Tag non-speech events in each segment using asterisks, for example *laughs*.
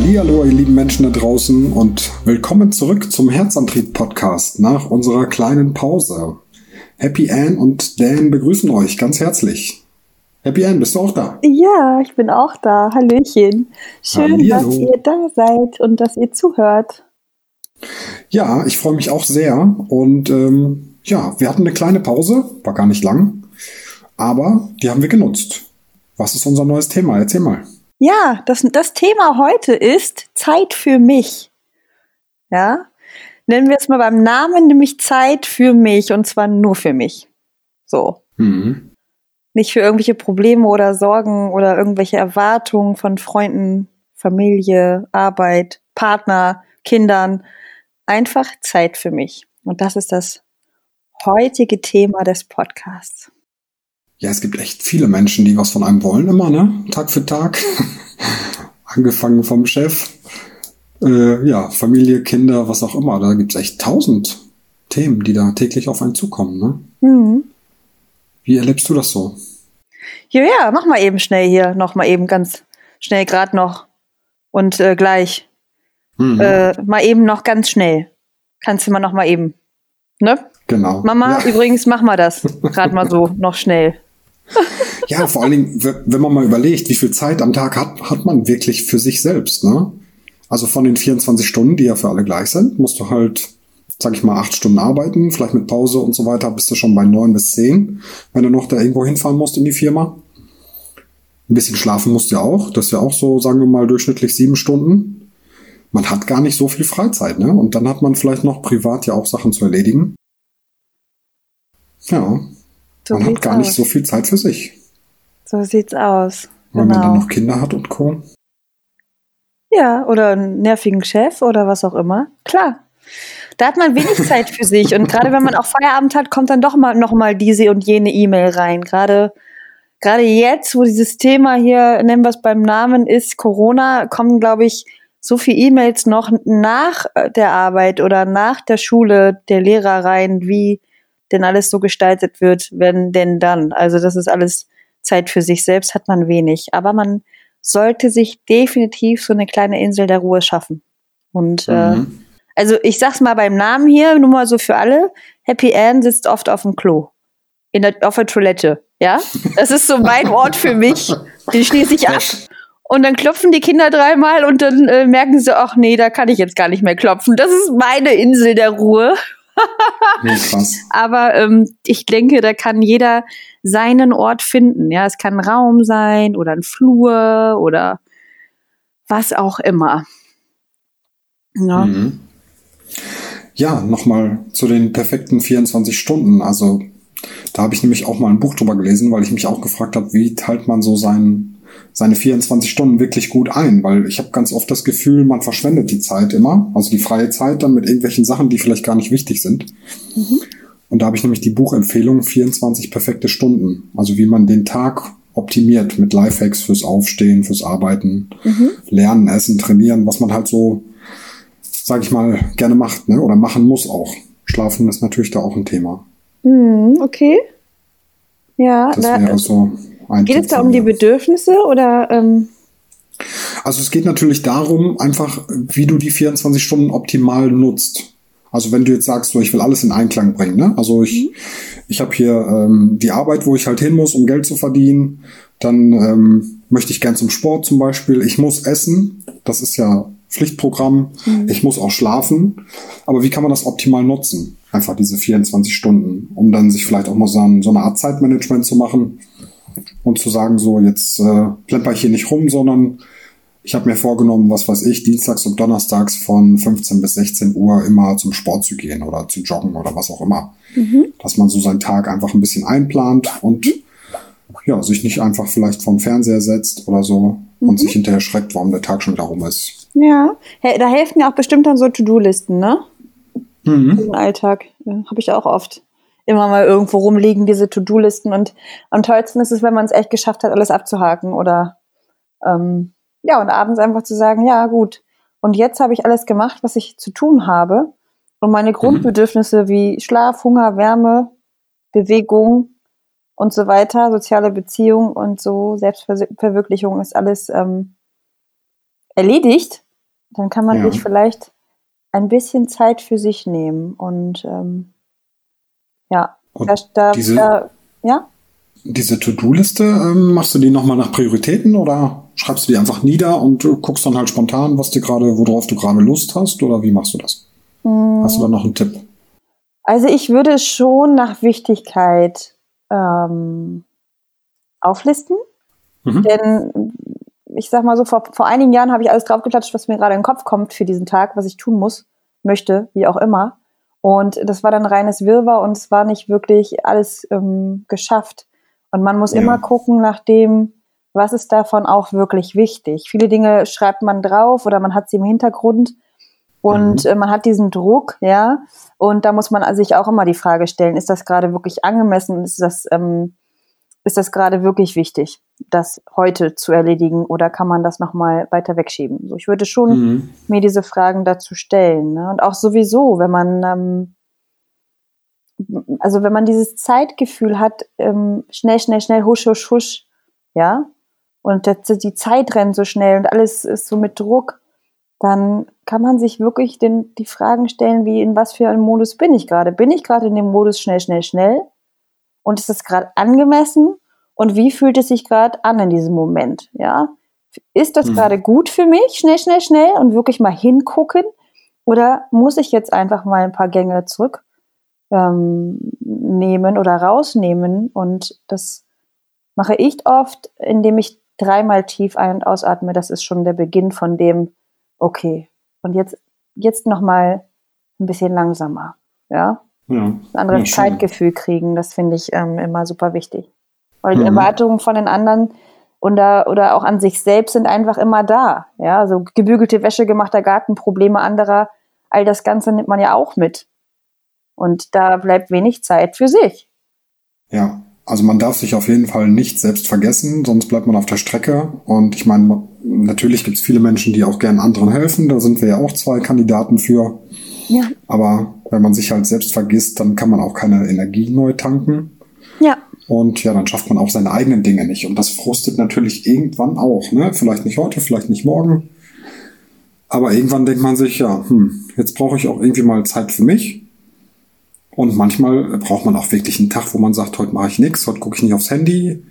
Hallihallo, ihr lieben Menschen da draußen und willkommen zurück zum Herzantrieb Podcast nach unserer kleinen Pause. Happy Ann und Dan begrüßen euch ganz herzlich. Happy Ann, bist du auch da? Ja, ich bin auch da. Hallöchen. Schön, Hallihallo. dass ihr da seid und dass ihr zuhört. Ja, ich freue mich auch sehr und ähm, ja, wir hatten eine kleine Pause, war gar nicht lang, aber die haben wir genutzt. Was ist unser neues Thema? Erzähl mal. Ja, das, das Thema heute ist Zeit für mich. Ja, nennen wir es mal beim Namen, nämlich Zeit für mich und zwar nur für mich. So. Mhm. Nicht für irgendwelche Probleme oder Sorgen oder irgendwelche Erwartungen von Freunden, Familie, Arbeit, Partner, Kindern. Einfach Zeit für mich. Und das ist das heutige Thema des Podcasts. Ja, es gibt echt viele Menschen, die was von einem wollen, immer, ne? Tag für Tag. *laughs* Angefangen vom Chef, äh, ja, Familie, Kinder, was auch immer. Da gibt's echt tausend Themen, die da täglich auf einen zukommen, ne? Mhm. Wie erlebst du das so? Ja, ja, mach mal eben schnell hier, noch mal eben ganz schnell gerade noch und äh, gleich. Mhm. Äh, mal eben noch ganz schnell. Kannst du mal noch mal eben. Ne? genau. Mama, Ja. übrigens, mach mal das. *laughs* Gerade mal so, noch schnell. Ja, vor allen Dingen, wenn man mal überlegt, wie viel Zeit am Tag hat, hat man wirklich für sich selbst, ne? Also von den 24 Stunden, die ja für alle gleich sind, musst du halt, sag ich mal, acht Stunden arbeiten, vielleicht mit Pause und so weiter, bist du schon bei neun bis zehn, wenn du noch da irgendwo hinfahren musst in die Firma. Ein bisschen schlafen musst du ja auch, das ist ja auch so, sagen wir mal, durchschnittlich sieben Stunden. Man hat gar nicht so viel Freizeit, ne? Und dann hat man vielleicht noch privat ja auch Sachen zu erledigen. Ja, So man hat gar nicht aus. so viel Zeit für sich. So sieht's aus. Wenn man dann Genau. noch Kinder hat und Co. Ja, oder einen nervigen Chef oder was auch immer. Klar. Da hat man wenig Zeit für sich. Und gerade wenn man auch Feierabend hat, kommt dann doch mal noch mal diese und jene E-Mail rein. Gerade, gerade jetzt, wo dieses Thema hier, nennen wir es beim Namen, ist Corona, kommen, glaube ich, so viele E-Mails noch nach der Arbeit oder nach der Schule der Lehrer rein, wie denn alles so gestaltet wird, wenn denn dann. Also das ist alles Zeit für sich selbst, hat man wenig. Aber man sollte sich definitiv so eine kleine Insel der Ruhe schaffen. Und äh, Mhm. also ich sag's mal beim Namen hier, nur mal so für alle. Happy Ann sitzt oft auf dem Klo. In der, auf der Toilette. Ja? Das ist so mein Ort für mich. Den schließe ich ab. Und dann klopfen die Kinder dreimal und dann äh, merken sie, ach nee, da kann ich jetzt gar nicht mehr klopfen. Das ist meine Insel der Ruhe. Nee. *laughs* Aber ähm, ich denke, da kann jeder seinen Ort finden. Ja, es kann ein Raum sein oder ein Flur oder was auch immer. Ja. Mhm. Ja, nochmal zu den perfekten 24 Stunden. Also da habe ich nämlich auch mal ein Buch drüber gelesen, weil ich mich auch gefragt habe, wie teilt man so sein, seine 24 Stunden wirklich gut ein? Weil ich habe ganz oft das Gefühl, man verschwendet die Zeit immer, also die freie Zeit dann mit irgendwelchen Sachen, die vielleicht gar nicht wichtig sind. Und da habe ich nämlich die Buchempfehlung 24 perfekte Stunden. Also wie man den Tag optimiert mit Lifehacks fürs Aufstehen, fürs Arbeiten, Lernen, Essen, Trainieren, was man halt so, sag ich mal, gerne macht, ne? Oder machen muss auch. Schlafen ist natürlich da auch ein Thema. Mhm, okay. Ja, Das da, wäre so geht es da um die. Bedürfnisse oder ähm, Also es geht natürlich darum, einfach, wie du die 24 Stunden optimal nutzt. Also wenn du jetzt sagst, so ich will alles in Einklang bringen, ne? Also ich, ich habe hier ähm, die Arbeit, wo ich halt hin muss, um Geld zu verdienen. Dann ähm, möchte ich gern zum Sport zum Beispiel. Ich muss essen, das ist ja Pflichtprogramm. Ich muss auch schlafen. Aber wie kann man das optimal nutzen? Einfach diese 24 Stunden, um dann sich vielleicht auch mal so, so eine Art Zeitmanagement zu machen und zu sagen, so jetzt äh, plemper ich hier nicht rum, sondern ich habe mir vorgenommen, was weiß ich, dienstags und donnerstags von 15 bis 16 Uhr immer zum Sport zu gehen oder zu joggen oder was auch immer. Dass man so seinen Tag einfach ein bisschen einplant und ja, sich nicht einfach vielleicht vom Fernseher setzt oder so und sich hinterher schreckt, warum der Tag schon wieder rum ist. ja, da helfen ja auch bestimmt dann so To-Do-Listen, ne? Mhm. Im Alltag. Ja, Habe ich auch oft. Immer mal irgendwo rumliegen, diese To-Do-Listen. Und am tollsten ist es, wenn man es echt geschafft hat, alles abzuhaken. Oder ähm, ja, und abends einfach zu sagen, ja, gut. Und jetzt habe ich alles gemacht, was ich zu tun habe. Und meine Grundbedürfnisse wie Schlaf, Hunger, Wärme, Bewegung und so weiter, soziale Beziehung und so, Selbstverwirklichung ist alles ähm, erledigt. dann kann man ja. sich vielleicht ein bisschen Zeit für sich nehmen und ähm, ja, da, da, diese, da, ja. Diese To-Do-Liste, ähm, machst du die nochmal nach Prioritäten oder schreibst du die einfach nieder und guckst dann halt spontan, was dir gerade, worauf du gerade Lust hast oder wie machst du das? Mhm. Hast du da noch einen Tipp? Also ich würde schon nach Wichtigkeit ähm, auflisten, mhm. denn ich sag mal so, vor, vor einigen Jahren habe ich alles draufgeklatscht, was mir gerade in den Kopf kommt für diesen Tag, was ich tun muss, möchte, wie auch immer. Und das war dann reines Wirrwarr und es war nicht wirklich alles ähm, geschafft. Und man muss ja. immer gucken nach dem, was ist davon auch wirklich wichtig. Viele Dinge schreibt man drauf oder man hat sie im Hintergrund und mhm. äh, man hat diesen Druck, ja. Und da muss man sich auch immer die Frage stellen, ist das gerade wirklich angemessen? Ist das ähm, ist das gerade wirklich wichtig, das heute zu erledigen oder kann man das nochmal weiter wegschieben? So, ich würde schon mhm. mir diese Fragen dazu stellen. Ne? Und auch sowieso, wenn man, ähm, also wenn man dieses Zeitgefühl hat, ähm, schnell, schnell, schnell, husch, husch, husch, ja, und die Zeit rennt so schnell und alles ist so mit Druck, dann kann man sich wirklich den, die Fragen stellen, wie in was für einem Modus bin ich gerade? Bin ich gerade in dem Modus schnell, schnell, schnell? Und ist es gerade angemessen. Und wie fühlt es sich gerade an in diesem Moment, ja? Ist das mhm. gerade gut für mich, schnell, schnell, schnell und wirklich mal hingucken? Oder muss ich jetzt einfach mal ein paar Gänge zurück ähm, nehmen oder rausnehmen? Und das mache ich oft, indem ich dreimal tief ein- und ausatme. Das ist schon der Beginn von dem, okay, und jetzt, jetzt nochmal ein bisschen langsamer, ja ja. ein anderes ja, Zeitgefühl kriegen. Das finde ich ähm, immer super wichtig. Weil die mhm. Erwartungen von den anderen oder, oder auch an sich selbst sind einfach immer da. Ja, so gebügelte Wäsche, gemachter Garten, Probleme anderer, all das Ganze nimmt man ja auch mit. Und da bleibt wenig Zeit für sich. Ja, also man darf sich auf jeden Fall nicht selbst vergessen, sonst bleibt man auf der Strecke. Und ich meine, natürlich gibt es viele Menschen, die auch gern anderen helfen. Da sind wir ja auch zwei Kandidaten für. Ja. Aber wenn man sich halt selbst vergisst, dann kann man auch keine Energie neu tanken. Ja. Und ja, dann schafft man auch seine eigenen Dinge nicht. Und das frustet natürlich irgendwann auch. Ne? Vielleicht nicht heute, vielleicht nicht morgen. Aber irgendwann denkt man sich, ja, hm, jetzt brauche ich auch irgendwie mal Zeit für mich. Und manchmal braucht man auch wirklich einen Tag, wo man sagt, heute mache ich nichts, heute gucke ich nicht aufs Handy,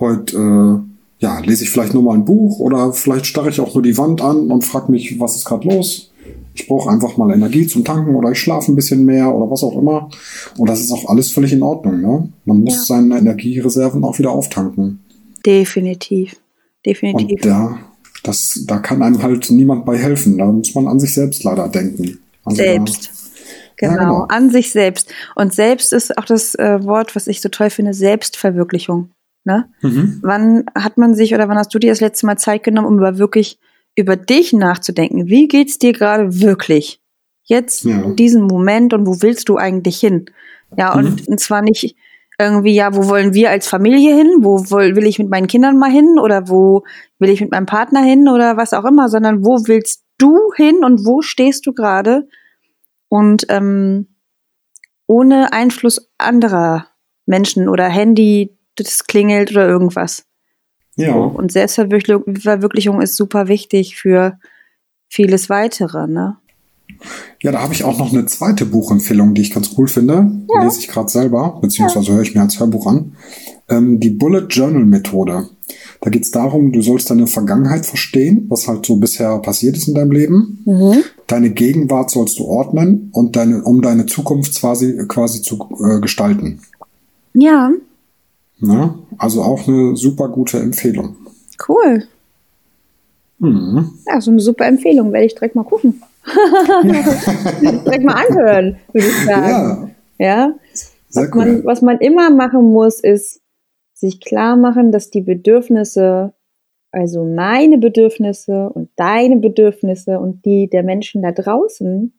heute äh, ja, lese ich vielleicht nur mal ein Buch oder vielleicht starre ich auch nur die Wand an und frage mich, was ist gerade los ich brauche einfach mal Energie zum Tanken oder ich schlafe ein bisschen mehr oder was auch immer. Und das ist auch alles völlig in Ordnung. Ne? Man muss ja. seine Energiereserven auch wieder auftanken. Definitiv. Definitiv. Und da, das, da kann einem halt niemand bei helfen. Da muss man an sich selbst leider denken. Also selbst. Genau, ja, genau, an sich selbst. Und selbst ist auch das äh, Wort, was ich so toll finde, Selbstverwirklichung. Ne? Mhm. Wann hat man sich oder wann hast du dir das letzte Mal Zeit genommen, um über wirklich über dich nachzudenken. Wie geht's dir gerade wirklich? Jetzt ja. in diesem Moment und wo willst du eigentlich hin? Ja, und, mhm. und zwar nicht irgendwie, ja, wo wollen wir als Familie hin? Wo will ich mit meinen Kindern mal hin? Oder wo will ich mit meinem Partner hin? Oder was auch immer, sondern wo willst du hin und wo stehst du gerade? Und ähm, ohne Einfluss anderer Menschen oder Handy, das klingelt oder irgendwas. Ja. Und Selbstverwirklichung ist super wichtig für vieles weitere, ne? Ja, da habe ich auch noch eine zweite Buchempfehlung, die ich ganz cool finde. Ja. Lese ich gerade selber, beziehungsweise höre ich mir als Hörbuch an. Ähm, die Bullet Journal Methode. Da geht es darum, du sollst deine Vergangenheit verstehen, was halt so bisher passiert ist in deinem Leben. Mhm. Deine Gegenwart sollst du ordnen und deine, um deine Zukunft quasi, quasi zu äh, gestalten. Ja. Na, also auch eine super gute Empfehlung. Cool. Mhm. Ja, so eine super Empfehlung. Werde ich direkt mal gucken. *laughs* direkt mal anhören, würde ich sagen. Ja. ja? Was, cool. man, was man immer machen muss, ist sich klar machen, dass die Bedürfnisse, also meine Bedürfnisse und deine Bedürfnisse und die der Menschen da draußen,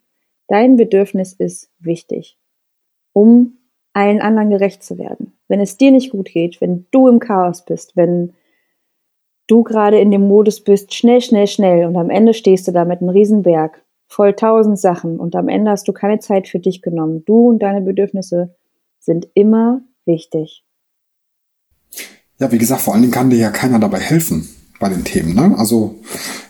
dein Bedürfnis ist wichtig, um allen anderen gerecht zu werden. Wenn es dir nicht gut geht, wenn du im Chaos bist, wenn du gerade in dem Modus bist, schnell, schnell, schnell und am Ende stehst du da mit einem Riesenberg voll tausend Sachen und am Ende hast du keine Zeit für dich genommen. Du und deine Bedürfnisse sind immer wichtig. Ja, wie gesagt, vor allen Dingen kann dir ja keiner dabei helfen. bei den Themen. Ne? Also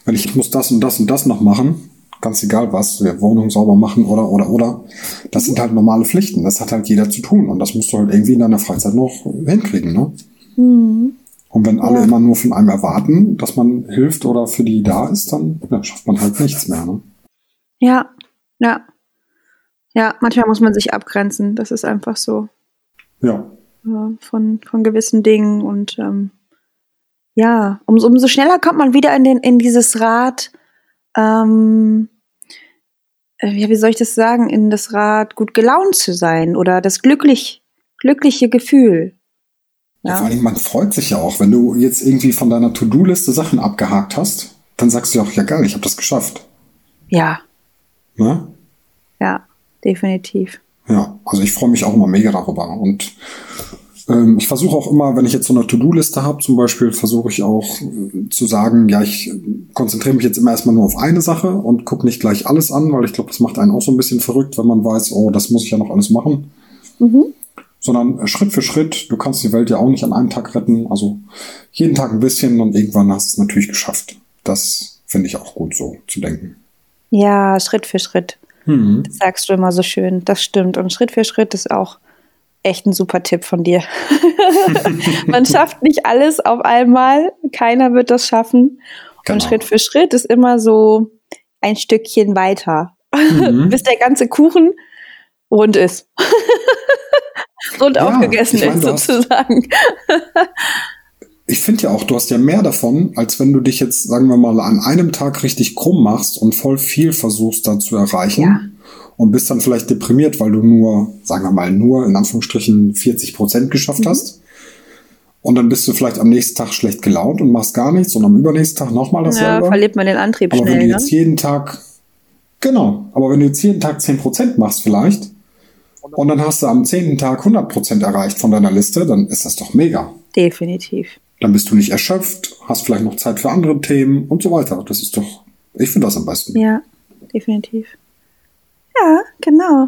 wenn ich, muss das und das und das noch machen, ganz egal was, wir Wohnung sauber machen oder oder oder, das sind halt normale Pflichten. Das hat halt jeder zu tun und das musst du halt irgendwie in deiner Freizeit noch hinkriegen. Ne? Mhm. Und wenn alle ja. immer nur von einem erwarten, dass man hilft oder für die da ist, dann ja, schafft man halt nichts mehr. Ne? Ja, ja. Ja, manchmal muss man sich abgrenzen. Das ist einfach so. Ja. Von, von gewissen Dingen und ähm, ja, umso, umso schneller kommt man wieder in, den, in dieses Rad, ähm, äh, ja, wie soll ich das sagen, in das Rad, gut gelaunt zu sein oder das glücklich, glückliche Gefühl. Ja. ja vor allem, man freut sich ja auch, wenn du jetzt irgendwie von deiner To-Do-Liste Sachen abgehakt hast, dann sagst du ja auch, ja geil, ich habe das geschafft. Ja. Ne? Ja, definitiv. Ja, also ich freue mich auch immer mega darüber. Und ähm, ich versuche auch immer, wenn ich jetzt so eine To-Do-Liste habe, zum Beispiel, versuche ich auch äh, zu sagen, ja, ich konzentriere mich jetzt immer erstmal nur auf eine Sache und gucke nicht gleich alles an, weil ich glaube, das macht einen auch so ein bisschen verrückt, wenn man weiß, oh, das muss ich ja noch alles machen. Mhm. Sondern Schritt für Schritt, du kannst die Welt ja auch nicht an einem Tag retten. Also jeden Tag ein bisschen und irgendwann hast du es natürlich geschafft. Das finde ich auch gut so zu denken. Ja, Schritt für Schritt. Mhm. Das sagst du immer so schön. Das stimmt. Und Schritt für Schritt ist auch echt ein super Tipp von dir. *laughs* Man schafft nicht alles auf einmal. Keiner wird das schaffen. Genau. Und Schritt für Schritt ist immer so ein Stückchen weiter, mhm. *laughs* bis der ganze Kuchen rund ist. *laughs* rund ja, aufgegessen ich mein, ist sozusagen. ich finde ja auch, du hast ja mehr davon, als wenn du dich jetzt, sagen wir mal, an einem Tag richtig krumm machst und voll viel versuchst da zu erreichen. Ja und bist dann vielleicht deprimiert, weil du nur, sagen wir mal, nur in Anführungsstrichen 40 Prozent geschafft mhm. hast. Und dann bist du vielleicht am nächsten Tag schlecht gelaunt und machst gar nichts und am übernächsten Tag nochmal dasselbe. Ja, verliert man den Antrieb aber schnell. wenn du jetzt ne? jeden Tag, genau, aber wenn du jetzt jeden Tag 10 Prozent machst vielleicht und dann hast du am zehnten Tag 100 Prozent erreicht von deiner Liste, dann ist das doch mega. Definitiv. Dann bist du nicht erschöpft, hast vielleicht noch Zeit für andere Themen und so weiter. Das ist doch, ich finde das am besten. Ja, definitiv. Ja, genau.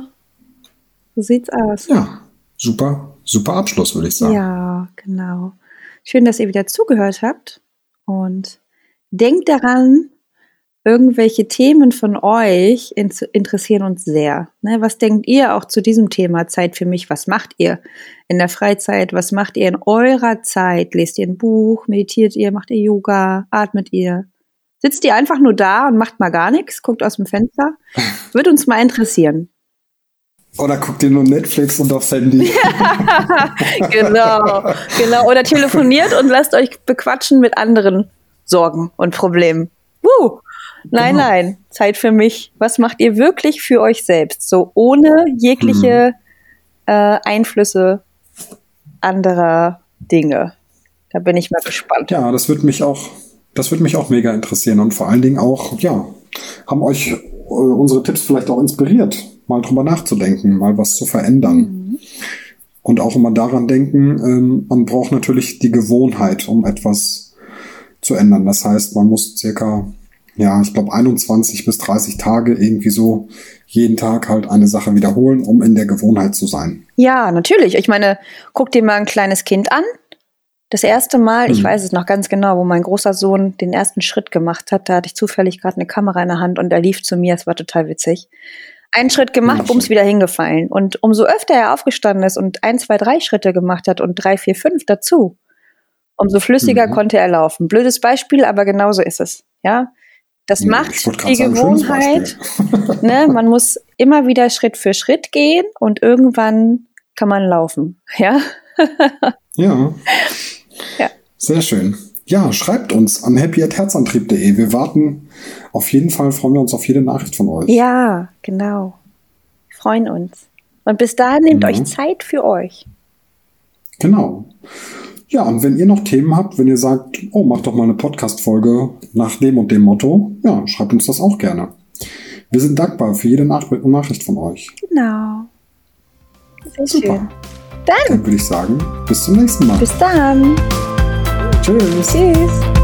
So sieht's aus. Ja, super, super Abschluss, würde ich sagen. Ja, genau. Schön, dass ihr wieder zugehört habt. Und denkt daran, irgendwelche Themen von euch interessieren uns sehr. Ne, was denkt ihr auch zu diesem Thema Zeit für mich? Was macht ihr in der Freizeit? Was macht ihr in eurer Zeit? Lest ihr ein Buch? Meditiert ihr? Macht ihr Yoga? Atmet ihr? Sitzt ihr einfach nur da und macht mal gar nichts, guckt aus dem Fenster? Würde uns mal interessieren. Oder guckt ihr nur Netflix und aufs Handy. *laughs* genau, genau. Oder telefoniert und lasst euch bequatschen mit anderen Sorgen und Problemen. Woo! Nein, genau. nein, Zeit für mich. Was macht ihr wirklich für euch selbst? So ohne jegliche mhm. äh, Einflüsse anderer Dinge. Da bin ich mal gespannt. Ja, das wird mich auch das würde mich auch mega interessieren und vor allen Dingen auch, ja, haben euch äh, unsere Tipps vielleicht auch inspiriert, mal drüber nachzudenken, mal was zu verändern. Mhm. Und auch immer daran denken, ähm, man braucht natürlich die Gewohnheit, um etwas zu ändern. Das heißt, man muss circa, ja, ich glaube 21 bis 30 Tage irgendwie so jeden Tag halt eine Sache wiederholen, um in der Gewohnheit zu sein. Ja, natürlich. Ich meine, guck dir mal ein kleines Kind an. Das erste Mal, mhm. ich weiß es noch ganz genau, wo mein großer Sohn den ersten Schritt gemacht hat, da hatte ich zufällig gerade eine Kamera in der Hand und er lief zu mir, es war total witzig. Einen Schritt gemacht, bums wieder hingefallen. Und umso öfter er aufgestanden ist und ein, zwei, drei Schritte gemacht hat und drei, vier, fünf dazu, umso flüssiger mhm. konnte er laufen. Blödes Beispiel, aber genauso ist es. Ja, das macht die sagen, Gewohnheit. ne, *laughs* man muss immer wieder Schritt für Schritt gehen und irgendwann kann man laufen. Ja. ja. *laughs* Ja. Sehr schön. Ja, schreibt uns an happy.herzantrieb.de. Wir warten auf jeden Fall, freuen wir uns auf jede Nachricht von euch. Ja, genau. Wir freuen uns. Und bis dahin nehmt ja. euch Zeit für euch. Genau. Ja, und wenn ihr noch Themen habt, wenn ihr sagt, oh, macht doch mal eine Podcast-Folge nach dem und dem Motto, ja, schreibt uns das auch gerne. Wir sind dankbar für jede Nach Nachricht von euch. Genau. Sehr Super. schön. Dann. Dann würde ich sagen, bis zum nächsten Mal. Bis dann. Tschüss. Tschüss.